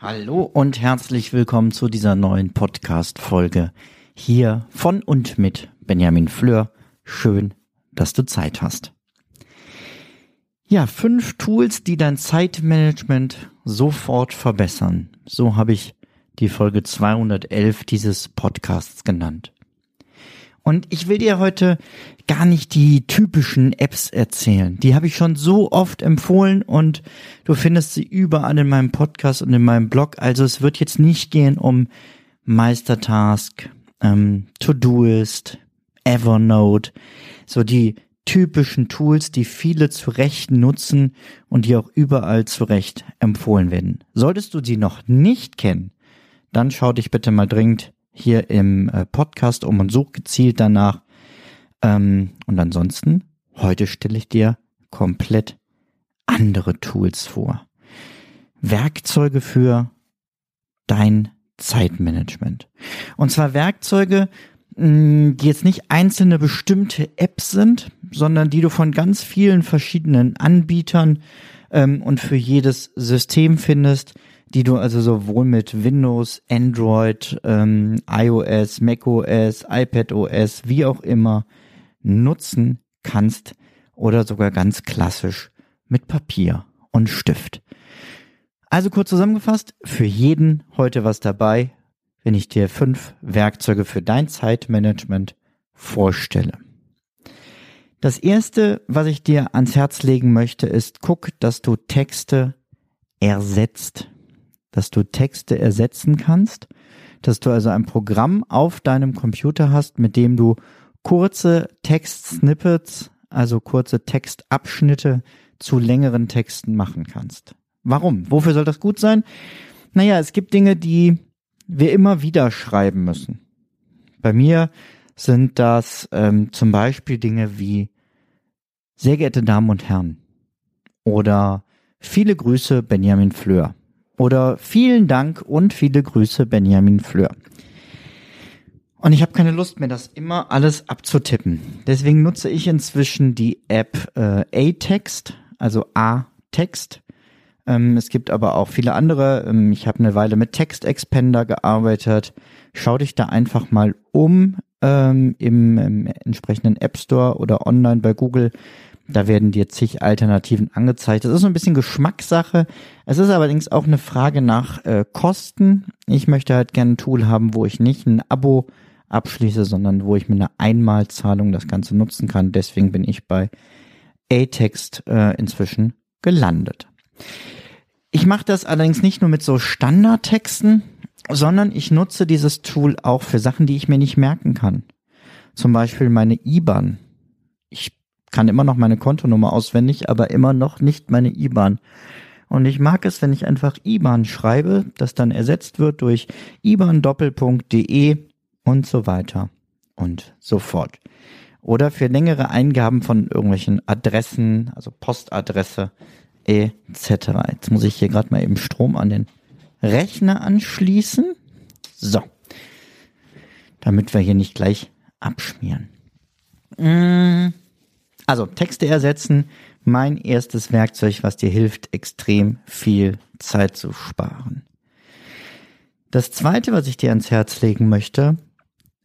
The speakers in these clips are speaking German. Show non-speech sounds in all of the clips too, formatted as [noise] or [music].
Hallo und herzlich willkommen zu dieser neuen Podcast-Folge hier von und mit Benjamin Fleur. Schön, dass du Zeit hast. Ja, fünf Tools, die dein Zeitmanagement sofort verbessern. So habe ich die Folge 211 dieses Podcasts genannt. Und ich will dir heute gar nicht die typischen Apps erzählen. Die habe ich schon so oft empfohlen und du findest sie überall in meinem Podcast und in meinem Blog. Also es wird jetzt nicht gehen um Meistertask, ähm, Todoist, Evernote, so die typischen Tools, die viele zu Recht nutzen und die auch überall zu Recht empfohlen werden. Solltest du sie noch nicht kennen, dann schau dich bitte mal dringend hier im äh, Podcast um und such gezielt danach. Ähm, und ansonsten, heute stelle ich dir komplett andere Tools vor. Werkzeuge für dein Zeitmanagement. Und zwar Werkzeuge, die jetzt nicht einzelne bestimmte Apps sind, sondern die du von ganz vielen verschiedenen Anbietern ähm, und für jedes System findest, die du also sowohl mit Windows, Android, ähm, iOS, macOS, iPadOS, wie auch immer nutzen kannst oder sogar ganz klassisch mit Papier und Stift. Also kurz zusammengefasst, für jeden heute was dabei, wenn ich dir fünf Werkzeuge für dein Zeitmanagement vorstelle. Das erste, was ich dir ans Herz legen möchte, ist, guck, dass du Texte ersetzt. Dass du Texte ersetzen kannst. Dass du also ein Programm auf deinem Computer hast, mit dem du kurze Textsnippets, also kurze Textabschnitte zu längeren Texten machen kannst. Warum? Wofür soll das gut sein? Naja, es gibt Dinge, die wir immer wieder schreiben müssen. Bei mir sind das ähm, zum Beispiel Dinge wie sehr geehrte Damen und Herren oder viele Grüße Benjamin Fleur oder vielen Dank und viele Grüße Benjamin Fleur. Und ich habe keine Lust mehr, das immer alles abzutippen. Deswegen nutze ich inzwischen die App äh, A-Text, also A-Text. Ähm, es gibt aber auch viele andere. Ähm, ich habe eine Weile mit Text Expander gearbeitet. Schau dich da einfach mal um ähm, im, im entsprechenden App Store oder online bei Google. Da werden dir zig Alternativen angezeigt. Das ist so ein bisschen Geschmackssache. Es ist allerdings auch eine Frage nach äh, Kosten. Ich möchte halt gerne ein Tool haben, wo ich nicht ein Abo abschließe, sondern wo ich mit einer Einmalzahlung das Ganze nutzen kann. Deswegen bin ich bei A-Text äh, inzwischen gelandet. Ich mache das allerdings nicht nur mit so Standardtexten, sondern ich nutze dieses Tool auch für Sachen, die ich mir nicht merken kann. Zum Beispiel meine IBAN. Kann immer noch meine Kontonummer auswendig, aber immer noch nicht meine IBAN. Und ich mag es, wenn ich einfach IBAN schreibe, das dann ersetzt wird durch IBAN-de und so weiter und so fort. Oder für längere Eingaben von irgendwelchen Adressen, also Postadresse etc. Jetzt muss ich hier gerade mal eben Strom an den Rechner anschließen. So. Damit wir hier nicht gleich abschmieren. Mm. Also Texte ersetzen, mein erstes Werkzeug, was dir hilft, extrem viel Zeit zu sparen. Das zweite, was ich dir ans Herz legen möchte,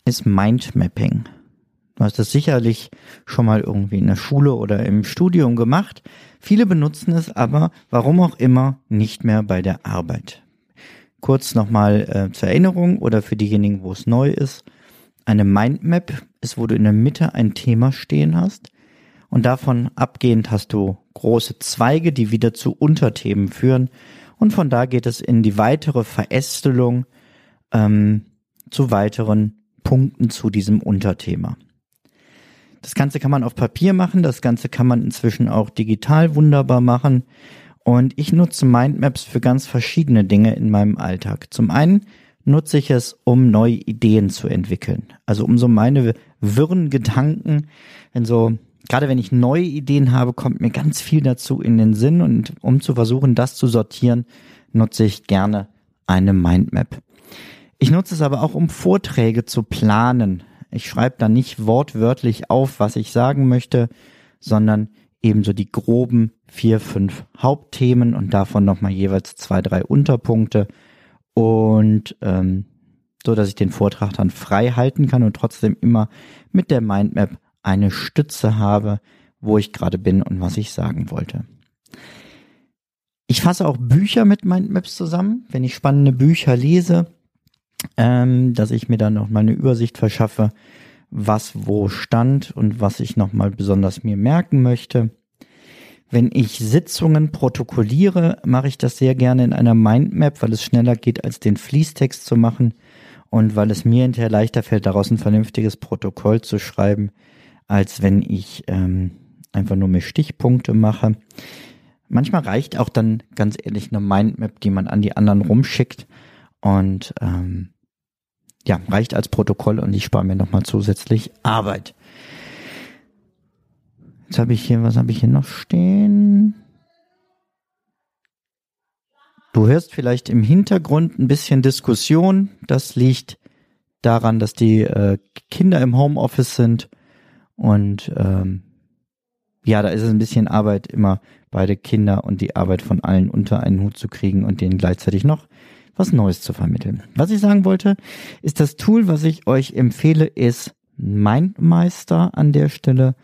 ist Mindmapping. Du hast das sicherlich schon mal irgendwie in der Schule oder im Studium gemacht. Viele benutzen es aber, warum auch immer, nicht mehr bei der Arbeit. Kurz nochmal äh, zur Erinnerung oder für diejenigen, wo es neu ist. Eine Mindmap ist, wo du in der Mitte ein Thema stehen hast und davon abgehend hast du große Zweige, die wieder zu Unterthemen führen und von da geht es in die weitere Verästelung ähm, zu weiteren Punkten zu diesem Unterthema. Das Ganze kann man auf Papier machen, das Ganze kann man inzwischen auch digital wunderbar machen. Und ich nutze Mindmaps für ganz verschiedene Dinge in meinem Alltag. Zum einen nutze ich es, um neue Ideen zu entwickeln. Also um so meine wirren Gedanken, wenn so, gerade wenn ich neue Ideen habe, kommt mir ganz viel dazu in den Sinn und um zu versuchen, das zu sortieren, nutze ich gerne eine Mindmap. Ich nutze es aber auch, um Vorträge zu planen. Ich schreibe da nicht wortwörtlich auf, was ich sagen möchte, sondern ebenso die groben vier, fünf Hauptthemen und davon nochmal jeweils zwei, drei Unterpunkte und ähm, so, dass ich den Vortrag dann frei halten kann und trotzdem immer mit der Mindmap eine Stütze habe, wo ich gerade bin und was ich sagen wollte. Ich fasse auch Bücher mit Mindmaps zusammen, wenn ich spannende Bücher lese, ähm, dass ich mir dann noch mal eine Übersicht verschaffe, was wo stand und was ich noch mal besonders mir merken möchte. Wenn ich Sitzungen protokolliere, mache ich das sehr gerne in einer Mindmap, weil es schneller geht, als den Fließtext zu machen und weil es mir hinterher leichter fällt, daraus ein vernünftiges Protokoll zu schreiben, als wenn ich ähm, einfach nur mir Stichpunkte mache. Manchmal reicht auch dann ganz ehrlich eine Mindmap, die man an die anderen rumschickt und ähm, ja, reicht als Protokoll und ich spare mir nochmal zusätzlich Arbeit. Jetzt habe ich hier, was habe ich hier noch stehen? Du hörst vielleicht im Hintergrund ein bisschen Diskussion. Das liegt daran, dass die äh, Kinder im Homeoffice sind und ähm, ja, da ist es ein bisschen Arbeit, immer beide Kinder und die Arbeit von allen unter einen Hut zu kriegen und denen gleichzeitig noch was Neues zu vermitteln. Was ich sagen wollte, ist das Tool, was ich euch empfehle, ist Mindmeister an der Stelle.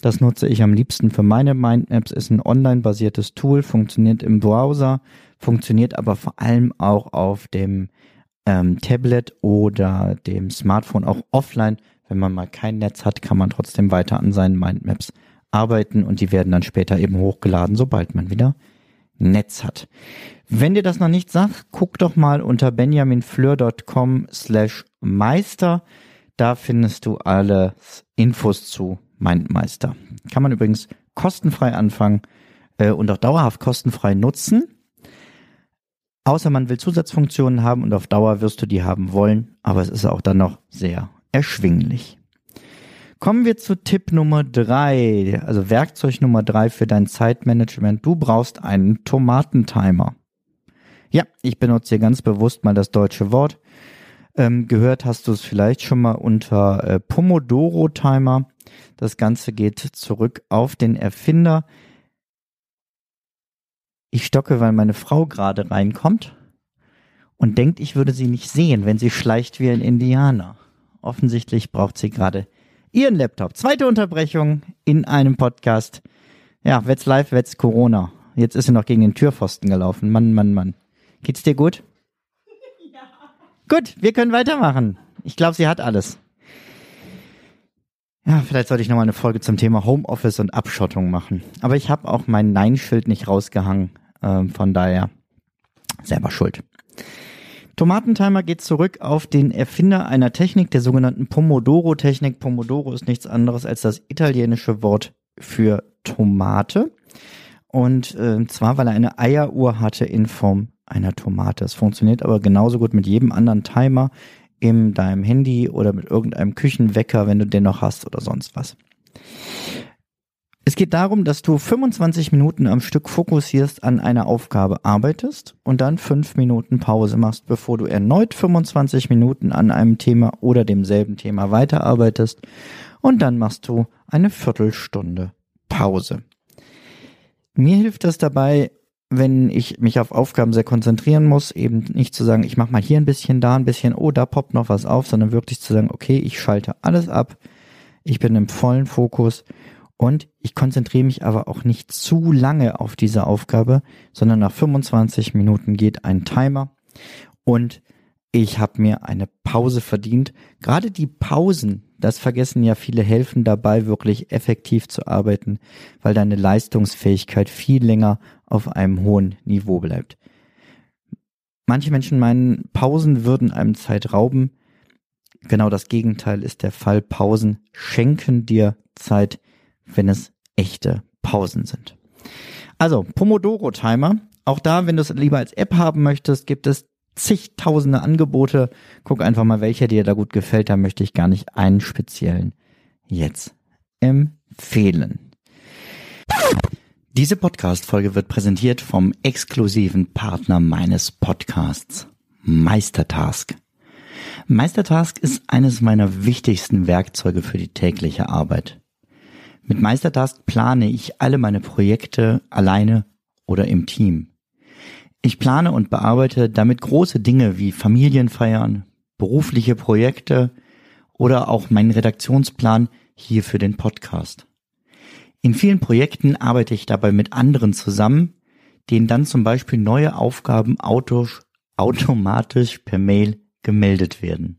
Das nutze ich am liebsten für meine Mindmaps, ist ein online-basiertes Tool, funktioniert im Browser, funktioniert aber vor allem auch auf dem ähm, Tablet oder dem Smartphone, auch offline. Wenn man mal kein Netz hat, kann man trotzdem weiter an seinen Mindmaps arbeiten und die werden dann später eben hochgeladen, sobald man wieder Netz hat. Wenn dir das noch nicht sagt, guck doch mal unter benjaminfleur.com slash Meister. Da findest du alle Infos zu Mindmeister. Kann man übrigens kostenfrei anfangen äh, und auch dauerhaft kostenfrei nutzen. Außer man will Zusatzfunktionen haben und auf Dauer wirst du die haben wollen, aber es ist auch dann noch sehr erschwinglich. Kommen wir zu Tipp Nummer drei, also Werkzeug Nummer drei für dein Zeitmanagement. Du brauchst einen Tomatentimer. Ja, ich benutze hier ganz bewusst mal das deutsche Wort. Ähm, gehört hast du es vielleicht schon mal unter äh, Pomodoro Timer. Das Ganze geht zurück auf den Erfinder. Ich stocke, weil meine Frau gerade reinkommt und denkt, ich würde sie nicht sehen, wenn sie schleicht wie ein Indianer. Offensichtlich braucht sie gerade ihren Laptop. Zweite Unterbrechung in einem Podcast. Ja, Wet's Live, Wet's Corona. Jetzt ist sie noch gegen den Türpfosten gelaufen. Mann, Mann, Mann. Geht's dir gut? [laughs] Ja. Gut, wir können weitermachen. Ich glaube, sie hat alles. Ja, vielleicht sollte ich nochmal eine Folge zum Thema Homeoffice und Abschottung machen. Aber ich habe auch mein Nein-Schild nicht rausgehangen. Ähm, von daher selber schuld. Tomatentimer geht zurück auf den Erfinder einer Technik, der sogenannten Pomodoro-Technik. Pomodoro ist nichts anderes als das italienische Wort für Tomate. Und äh, zwar, weil er eine Eieruhr hatte in Form einer Tomate. Es funktioniert aber genauso gut mit jedem anderen Timer in deinem Handy oder mit irgendeinem Küchenwecker, wenn du den noch hast oder sonst was. Es geht darum, dass du 25 Minuten am Stück fokussierst an einer Aufgabe arbeitest und dann 5 Minuten Pause machst, bevor du erneut 25 Minuten an einem Thema oder demselben Thema weiterarbeitest und dann machst du eine Viertelstunde Pause. Mir hilft das dabei, wenn ich mich auf Aufgaben sehr konzentrieren muss, eben nicht zu sagen, ich mache mal hier ein bisschen, da ein bisschen, oh, da poppt noch was auf, sondern wirklich zu sagen, okay, ich schalte alles ab, ich bin im vollen Fokus und ich konzentriere mich aber auch nicht zu lange auf diese Aufgabe, sondern nach 25 Minuten geht ein Timer und ich habe mir eine Pause verdient. Gerade die Pausen, das vergessen ja viele, helfen dabei, wirklich effektiv zu arbeiten, weil deine Leistungsfähigkeit viel länger auf einem hohen Niveau bleibt. Manche Menschen meinen, Pausen würden einem Zeit rauben. genau das Gegenteil ist der Fall. Pausen schenken dir Zeit, wenn es echte Pausen sind. Also, Pomodoro-Timer. Auch da, wenn du es lieber als App haben möchtest, gibt es zigtausende Angebote. Guck einfach mal, welcher dir da gut gefällt. Da möchte ich gar nicht einen speziellen jetzt empfehlen. Diese Podcast-Folge wird präsentiert vom exklusiven Partner meines Podcasts, Meistertask. Meistertask ist eines meiner wichtigsten Werkzeuge für die tägliche Arbeit. Mit Meistertask plane ich alle meine Projekte alleine oder im Team. Ich plane und bearbeite damit große Dinge wie Familienfeiern, berufliche Projekte oder auch meinen Redaktionsplan hier für den Podcast. In vielen Projekten arbeite ich dabei mit anderen zusammen, denen dann zum Beispiel neue Aufgaben automatisch per Mail gemeldet werden.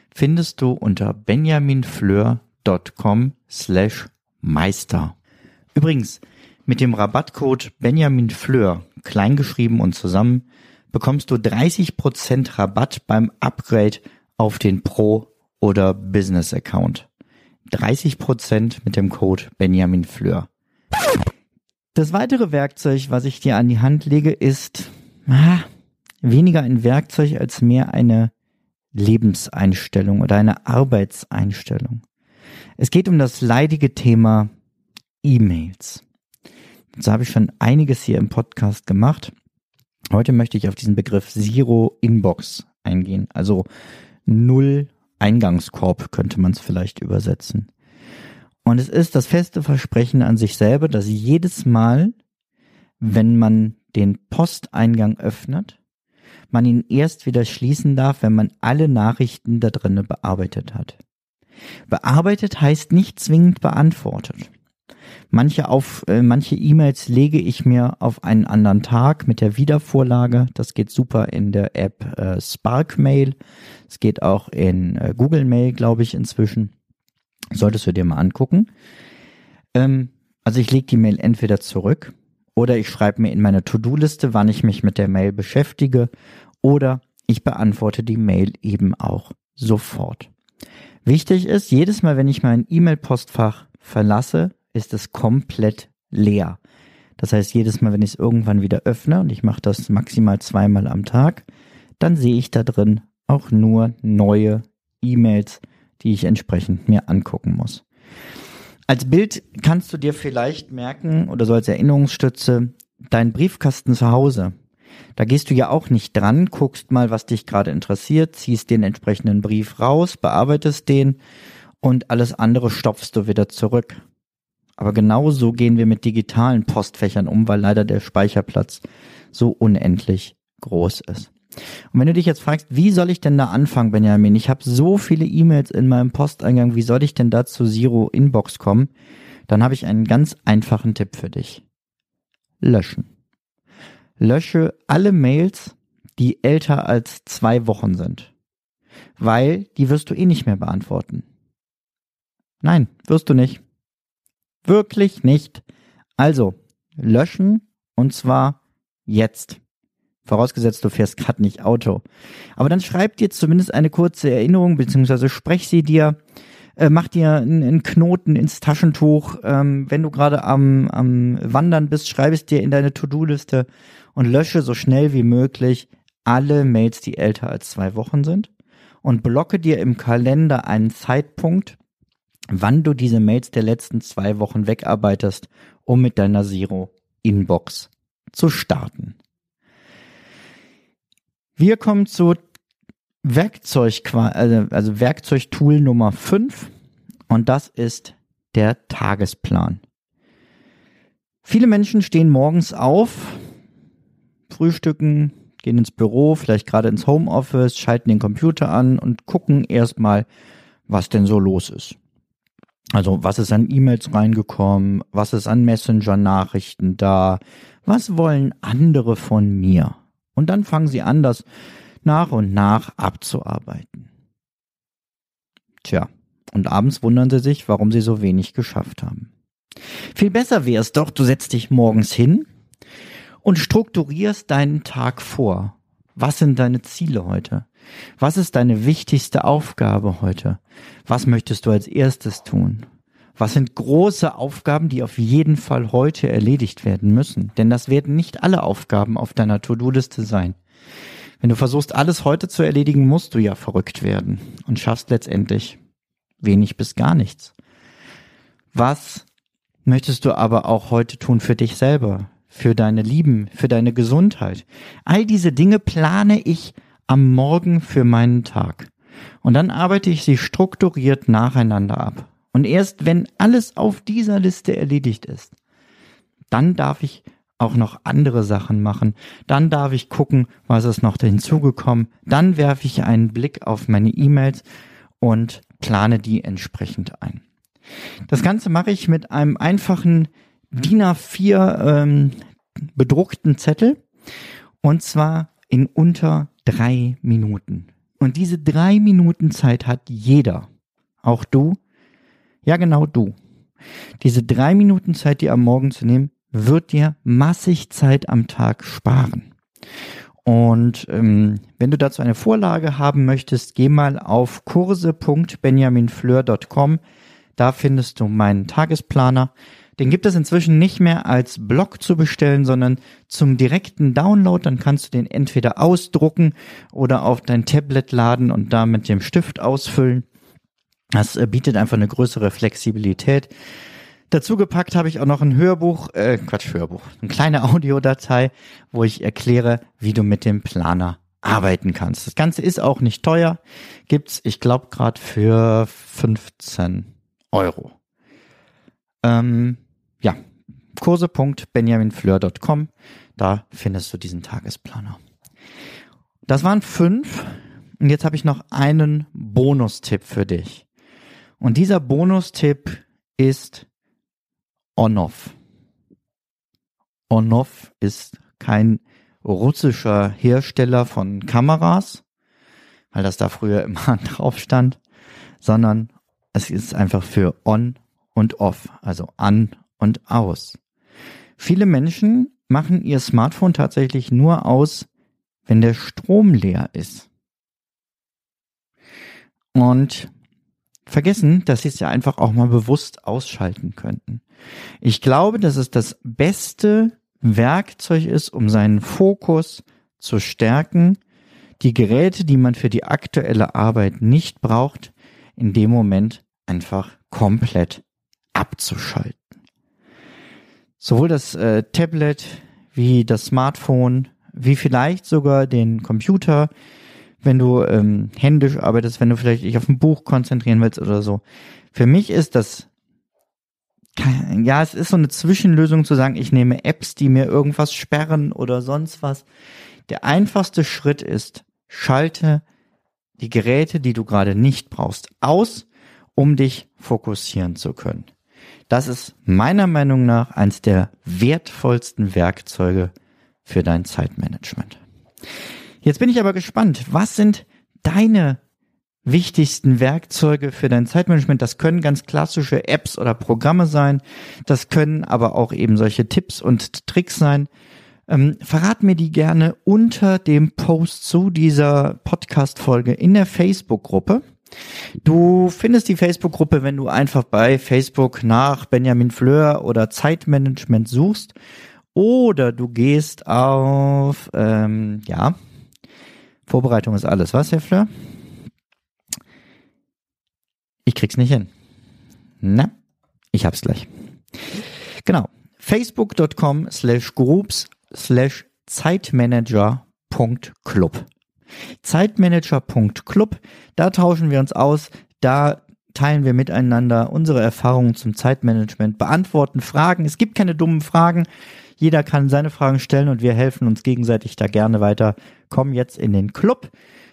findest du unter benjaminfleur.com slash meister. Übrigens, mit dem Rabattcode benjaminfleur, kleingeschrieben und zusammen, bekommst du 30% Rabatt beim Upgrade auf den Pro- oder Business-Account. 30% mit dem Code benjaminfleur. Das weitere Werkzeug, was ich dir an die Hand lege, ist ah, weniger ein Werkzeug als mehr eine Lebenseinstellung oder eine Arbeitseinstellung. Es geht um das leidige Thema E-Mails. So habe ich schon einiges hier im Podcast gemacht. Heute möchte ich auf diesen Begriff Zero Inbox eingehen. Also Null Eingangskorb könnte man es vielleicht übersetzen. Und es ist das feste Versprechen an sich selber, dass jedes Mal, wenn man den Posteingang öffnet, man ihn erst wieder schließen darf, wenn man alle Nachrichten da drinnen bearbeitet hat. Bearbeitet heißt nicht zwingend beantwortet. Manche auf äh, manche E-Mails lege ich mir auf einen anderen Tag mit der Wiedervorlage. Das geht super in der App äh, Spark Mail. Es geht auch in äh, Google Mail, glaube ich, inzwischen. Solltest du dir mal angucken. Ähm, also ich lege die Mail entweder zurück oder ich schreibe mir in meine To-Do-Liste, wann ich mich mit der Mail beschäftige oder ich beantworte die Mail eben auch sofort. Wichtig ist, jedes Mal, wenn ich mein E-Mail-Postfach verlasse, ist es komplett leer. Das heißt, jedes Mal, wenn ich es irgendwann wieder öffne, und ich mache das maximal zweimal am Tag, dann sehe ich da drin auch nur neue E-Mails, die ich entsprechend mir angucken muss. Als Bild kannst du dir vielleicht merken oder so als Erinnerungsstütze deinen Briefkasten zu Hause. Da gehst du ja auch nicht dran, guckst mal, was dich gerade interessiert, ziehst den entsprechenden Brief raus, bearbeitest den und alles andere stopfst du wieder zurück. Aber genauso gehen wir mit digitalen Postfächern um, weil leider der Speicherplatz so unendlich groß ist. Und wenn du dich jetzt fragst, wie soll ich denn da anfangen, Benjamin? Ich habe so viele E-Mails in meinem Posteingang, wie soll ich denn da zu Zero Inbox kommen? Dann habe ich einen ganz einfachen Tipp für dich. Löschen. Lösche alle Mails, die älter als zwei Wochen sind. Weil die wirst du eh nicht mehr beantworten. Nein, wirst du nicht. Wirklich nicht. Also, löschen und zwar jetzt. Vorausgesetzt, du fährst gerade nicht Auto. Aber dann schreib dir zumindest eine kurze Erinnerung, beziehungsweise sprech sie dir, äh, mach dir einen, Knoten ins Taschentuch. Ähm, wenn du gerade am, am Wandern bist, schreib es dir in deine To-Do-Liste und lösche so schnell wie möglich alle Mails, die älter als zwei Wochen sind. Und blocke dir im Kalender einen Zeitpunkt, wann du diese Mails der letzten zwei Wochen wegarbeitest, um mit deiner Zero Inbox zu starten. Wir kommen zu Werkzeug, also, also Werkzeugtool Nummer 5 und das ist der Tagesplan. Viele Menschen stehen morgens auf, frühstücken, gehen ins Büro, vielleicht gerade ins Homeoffice, schalten den Computer an und gucken erstmal, was denn so los ist. Also was ist an E-Mails reingekommen, was ist an Messenger-Nachrichten da, was wollen andere von mir? Und dann fangen sie an, das nach und nach abzuarbeiten. Tja, und abends wundern sie sich, warum sie so wenig geschafft haben. Viel besser wäre es doch, du setzt dich morgens hin und strukturierst deinen Tag vor. Was sind deine Ziele heute? Was ist deine wichtigste Aufgabe heute? Was möchtest du als erstes tun? Was sind große Aufgaben, die auf jeden Fall heute erledigt werden müssen? Denn das werden nicht alle Aufgaben auf deiner To-Do-Liste sein. Wenn du versuchst, alles heute zu erledigen, musst du ja verrückt werden und schaffst letztendlich wenig bis gar nichts. Was möchtest du aber auch heute tun für dich selber, für deine Lieben, für deine Gesundheit? All diese Dinge plane ich am Morgen für meinen Tag. Und dann arbeite ich sie strukturiert nacheinander ab. Und erst wenn alles auf dieser Liste erledigt ist, dann darf ich auch noch andere Sachen machen. Dann darf ich gucken, was ist noch hinzugekommen. Dann werfe ich einen Blick auf meine E-Mails und plane die entsprechend ein. Das Ganze mache ich mit einem einfachen DIN A4 ähm, bedruckten Zettel und zwar in unter drei Minuten. Und diese drei Minuten Zeit hat jeder, auch du, ja genau du. Diese drei Minuten Zeit, die am Morgen zu nehmen, wird dir massig Zeit am Tag sparen. Und ähm, wenn du dazu eine Vorlage haben möchtest, geh mal auf kurse.benjaminfleur.com. Da findest du meinen Tagesplaner. Den gibt es inzwischen nicht mehr als Blog zu bestellen, sondern zum direkten Download. Dann kannst du den entweder ausdrucken oder auf dein Tablet laden und da mit dem Stift ausfüllen. Das äh, bietet einfach eine größere Flexibilität. Dazu gepackt habe ich auch noch ein Hörbuch, äh, Quatsch, Hörbuch, eine kleine [laughs] Audiodatei, wo ich erkläre, wie du mit dem Planer arbeiten kannst. Das Ganze ist auch nicht teuer, gibt's, ich glaube, gerade für 15 Euro. Ähm, ja, kurse.benjaminfleur.com, da findest du diesen Tagesplaner. Das waren fünf und jetzt habe ich noch einen Bonustipp für dich. Und dieser Bonustipp ist Onov. Onov ist kein russischer Hersteller von Kameras, weil das da früher [laughs] immer drauf stand, sondern es ist einfach für on und off, also an und aus. Viele Menschen machen ihr Smartphone tatsächlich nur aus, wenn der Strom leer ist. Und vergessen, dass sie es ja einfach auch mal bewusst ausschalten könnten. Ich glaube, dass es das beste Werkzeug ist, um seinen Fokus zu stärken, die Geräte, die man für die aktuelle Arbeit nicht braucht, in dem Moment einfach komplett abzuschalten. Sowohl das äh, Tablet wie das Smartphone, wie vielleicht sogar den Computer, wenn du ähm, händisch arbeitest, wenn du vielleicht dich auf ein Buch konzentrieren willst oder so. Für mich ist das ja, es ist so eine Zwischenlösung zu sagen, ich nehme Apps, die mir irgendwas sperren oder sonst was. Der einfachste Schritt ist, schalte die Geräte, die du gerade nicht brauchst, aus, um dich fokussieren zu können. Das ist meiner Meinung nach eines der wertvollsten Werkzeuge für dein Zeitmanagement. Jetzt bin ich aber gespannt, was sind deine wichtigsten Werkzeuge für dein Zeitmanagement? Das können ganz klassische Apps oder Programme sein. Das können aber auch eben solche Tipps und Tricks sein. Ähm, verrat mir die gerne unter dem Post zu dieser Podcast-Folge in der Facebook-Gruppe. Du findest die Facebook-Gruppe, wenn du einfach bei Facebook nach Benjamin Fleur oder Zeitmanagement suchst. Oder du gehst auf, ähm, ja, Vorbereitung ist alles, was, Herr Fleur? Ich krieg's nicht hin. Na, ich hab's gleich. Genau. Facebook.com slash groups slash Zeitmanager.club. Zeitmanager.club. Da tauschen wir uns aus. Da teilen wir miteinander unsere Erfahrungen zum Zeitmanagement, beantworten Fragen. Es gibt keine dummen Fragen. Jeder kann seine Fragen stellen und wir helfen uns gegenseitig da gerne weiter. Komm jetzt in den Club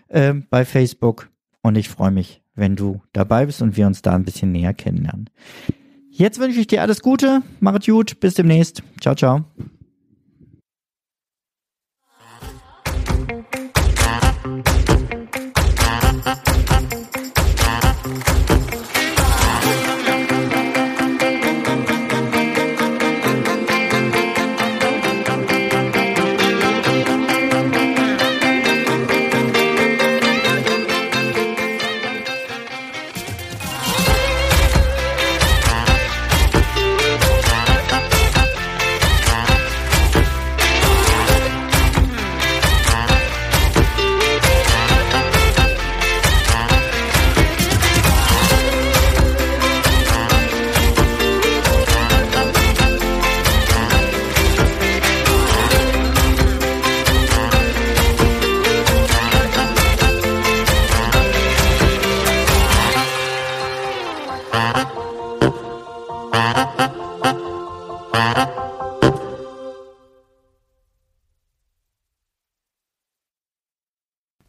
äh, bei Facebook und ich freue mich, wenn du dabei bist und wir uns da ein bisschen näher kennenlernen. Jetzt wünsche ich dir alles Gute, mach es gut, bis demnächst. Ciao, ciao.